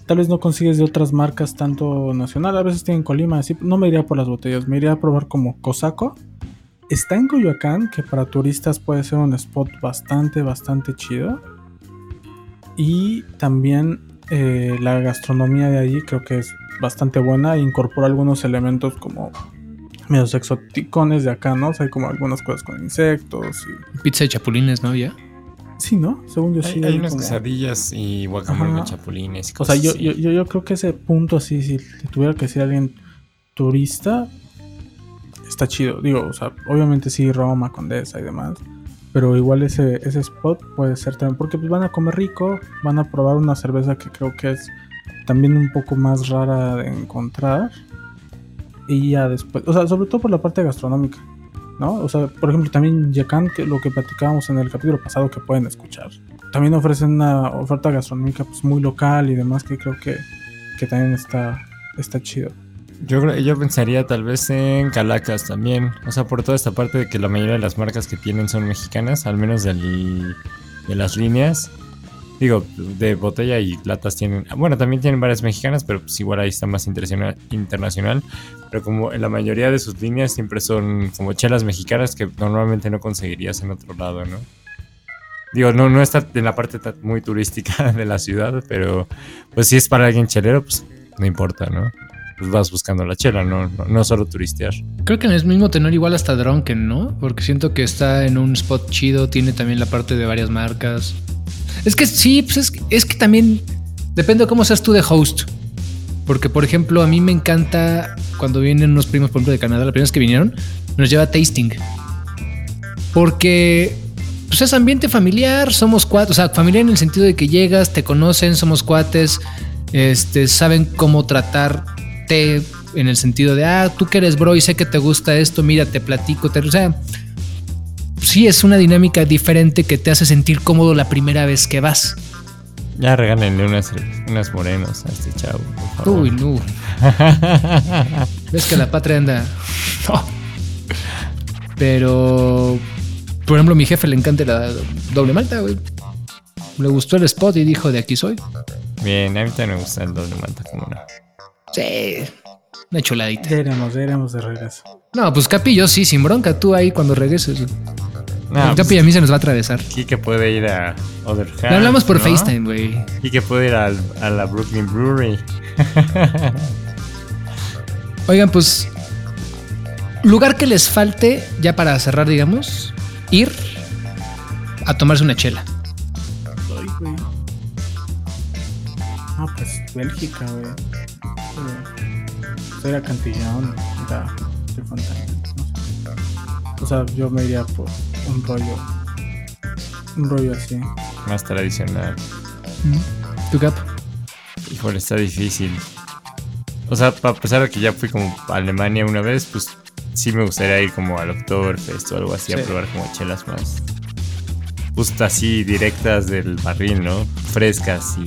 Tal vez no consigues de otras marcas tanto nacional, a veces tienen Colima, así no me iría por las botellas, me iría a probar como Cosaco. Está en Coyoacán, que para turistas puede ser un spot bastante, bastante chido. Y también eh, la gastronomía de allí creo que es bastante buena. e Incorpora algunos elementos como medios exoticones de acá, ¿no? O sea, hay como algunas cosas con insectos y... Pizza de chapulines, ¿no? Ya. Sí, ¿no? Según yo sí. Hay, hay hay unas como- quesadillas y guacamole con chapulines y O cosas sea, yo, así. yo, yo, yo creo que ese punto así, si tuviera que decir alguien turista, está chido. Digo, o sea, obviamente sí, Roma, Condesa y demás. Pero igual ese, ese spot puede ser también, porque pues van a comer rico, van a probar una cerveza que creo que es también un poco más rara de encontrar. Y ya después, o sea, sobre todo por la parte gastronómica, ¿no? O sea, por ejemplo, también Yakan, que lo que platicábamos en el capítulo pasado que pueden escuchar, también ofrecen una oferta gastronómica pues muy local y demás que creo que, que también está, está chido. Yo, yo pensaría tal vez en Calacas también. O sea, por toda esta parte de que la mayoría de las marcas que tienen son mexicanas, al menos de las líneas. Digo, de botella y latas tienen. Bueno, también tienen varias mexicanas, pero pues igual ahí está más internacional. Pero como en la mayoría de sus líneas siempre son como chelas mexicanas que normalmente no conseguirías en otro lado, ¿no? Digo, no, no está en la parte muy turística de la ciudad, pero pues si es para alguien chelero, pues no importa, ¿no? Pues vas buscando la chela, no, no, solo turistear. Creo que el mismo tenor igual hasta Drunken, ¿no? Porque siento que está en un spot chido, tiene también la parte de varias marcas. Es que sí, pues es, que- es también depende de cómo seas tú de host. Porque, por ejemplo, a mí me encanta cuando vienen unos primos, por ejemplo, de Canadá, la primera que vinieron, nos lleva tasting. Porque pues es ambiente familiar, somos cuates, o sea, familiar en el sentido de que llegas, te conocen, somos cuates, este, saben cómo en el sentido de, ah, tú que eres bro y sé que te gusta esto, mira, te platico, te, o sea, sí es una dinámica diferente que te hace sentir cómodo la primera vez que vas. Ya regálenle unas, unas morenos a este chavo, por favor. Uy, no. Ves que la patria anda. No. Pero, por ejemplo, a mi jefe le encanta la doble malta, güey. Le gustó el spot y dijo, de aquí soy. Bien, a mí también me gusta el doble manta, como no. Sí, una chuladita. Ya iremos, ya iremos de regreso. No, pues Capi, yo sí, sin bronca, tú ahí cuando regreses. No, el Capi pues, a mí se nos va a atravesar. Kike puede ir a Other Le Half, hablamos por ¿no? FaceTime, güey. Kike puede ir al- a, la Brooklyn Brewery. Oigan, pues. Lugar que les falte, ya para cerrar, digamos, ir a tomarse una chela. Ah, pues Bélgica, güey. Pues, Era Cantillón, era de Fontana. no sé. O sea, yo me iría por un rollo. Un rollo así. Más tradicional. Tu cap. Híjole, está difícil. O sea, a pesar de que ya fui como a Alemania una vez, pues sí me gustaría ir como al Oktoberfest o algo así Sí. a probar como chelas más. Justo así, directas del barril, ¿no? Frescas y.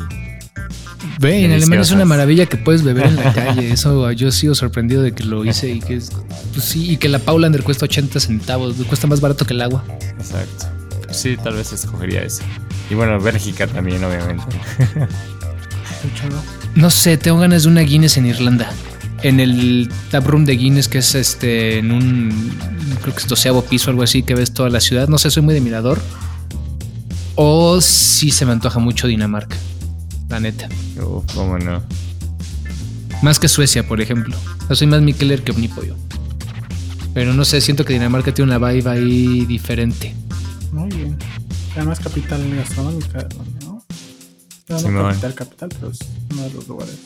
Ve, en Alemania es una maravilla que puedes beber en la calle. Eso yo he sido sorprendido de que lo hice y que es. Pues sí, y que la Paulander cuesta 80 centavos. Cuesta más barato que el agua. Exacto. Pues sí, tal vez escogería eso. Y bueno, Bélgica también, obviamente. No sé, tengo ganas de una Guinness en Irlanda. En el taproom de Guinness, que es este, en un, creo que es doceavo piso, algo así, que ves toda la ciudad. No sé, soy muy de mirador. O si se me antoja mucho Dinamarca. La neta. Uf, cómo no. Más que Suecia, por ejemplo. Yo soy más Mikeller que Omnipollo. Pero no sé, siento que Dinamarca tiene una vibe ahí diferente. Muy bien. Además, capital gastronómica, ¿no? No, no capital, capital, pero es uno de los lugares.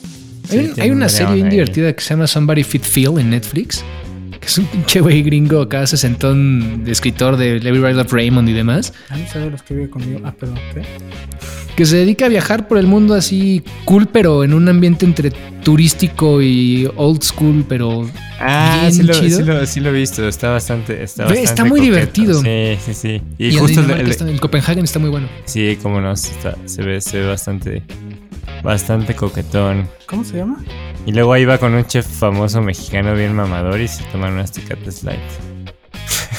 Hay, Sí, una serie bien ahí. divertida que se llama Somebody Fit Feel en Netflix. Que es un pinche güey gringo acá, sesentón de escritor de Every Ride of Raymond y demás. Ah, no los que vive conmigo. Ah, perdón, ¿qué? Que se dedica a viajar por el mundo así cool, pero en un ambiente entre turístico y old school, pero Ah, Bien sí lo, chido. sí, lo, sí lo he visto. Está bastante. Está, Ve, está bastante muy coqueto. divertido. Sí, sí, sí. Y, y en justo el- el- está- en Copenhagen está muy bueno. Sí, como no, está- se ve, se ve bastante, bastante coquetón. ¿Cómo se llama? Y luego ahí va con un chef famoso mexicano bien mamador y se toman unas ticates light.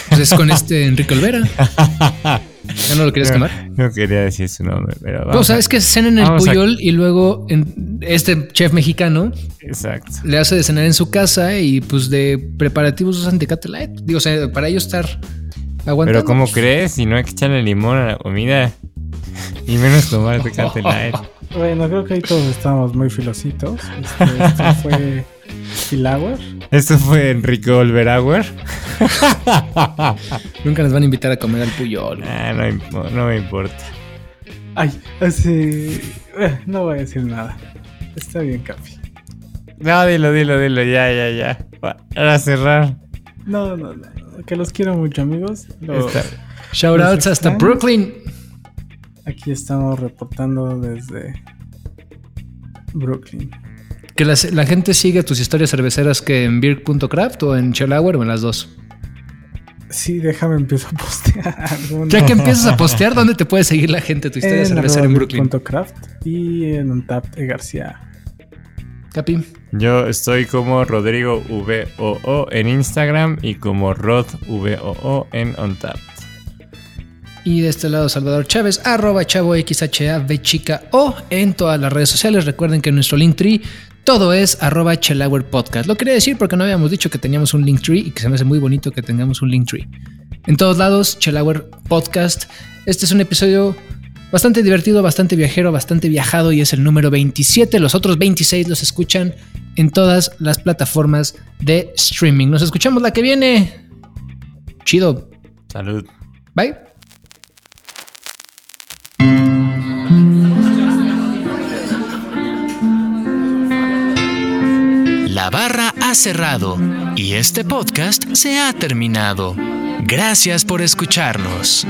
Pues es con este Enrique Olvera. ¿Ya no lo querías quemar? No quería decir su nombre, pero vamos. No, o sea, es que cenan en el a- Puyol y luego en- este chef mexicano Exacto. le hace de cenar en su casa y pues de preparativos usan Tecate Light. Digo, o sea, para ellos estar aguantando. Pero ¿cómo crees? Si no hay que echarle limón a la comida. Y menos tomar tecate light. Bueno, creo que ahí todos estamos muy filositos. Este, esto fue Philauer. Esto fue Enrique Olverauer. Nunca nos van a invitar a comer al Puyol. Ah, no, me importa. Ay, así. eh, no voy a decir nada. Está bien, Capi. No, dilo, dilo, dilo. Ya, ya, ya. Para cerrar. No, no, no. Que los quiero mucho, amigos. Lo- Está- Shoutouts Los hasta. Brooklyn. Aquí estamos reportando desde Brooklyn. Que la, gente sigue tus historias cerveceras que en beer.craft o en Chelauer o en las dos. Sí, déjame empiezo a postear. Ya que empiezas a postear, ¿dónde te puede seguir la gente tu historia en cervecera en Brooklyn? Craft y en Untapped de García. Capi. Yo estoy como Rodrigo VOO en Instagram y como Rod VOO en OnTap. Y de este lado, Salvador Chávez, arroba chavo chica o en todas las redes sociales. Recuerden que en nuestro Linktree todo es arroba Chelauer Podcast. Lo quería decir porque no habíamos dicho que teníamos un Linktree y que se me hace muy bonito que tengamos un Linktree. En todos lados, Chelauer Podcast. Este es un episodio bastante divertido, bastante viajero, bastante viajado y es el número 27. Los otros 26 los escuchan en todas las plataformas de streaming. Nos escuchamos la que viene. Chido. Salud. Bye. Ha cerrado y este podcast se ha terminado. Gracias por escucharnos.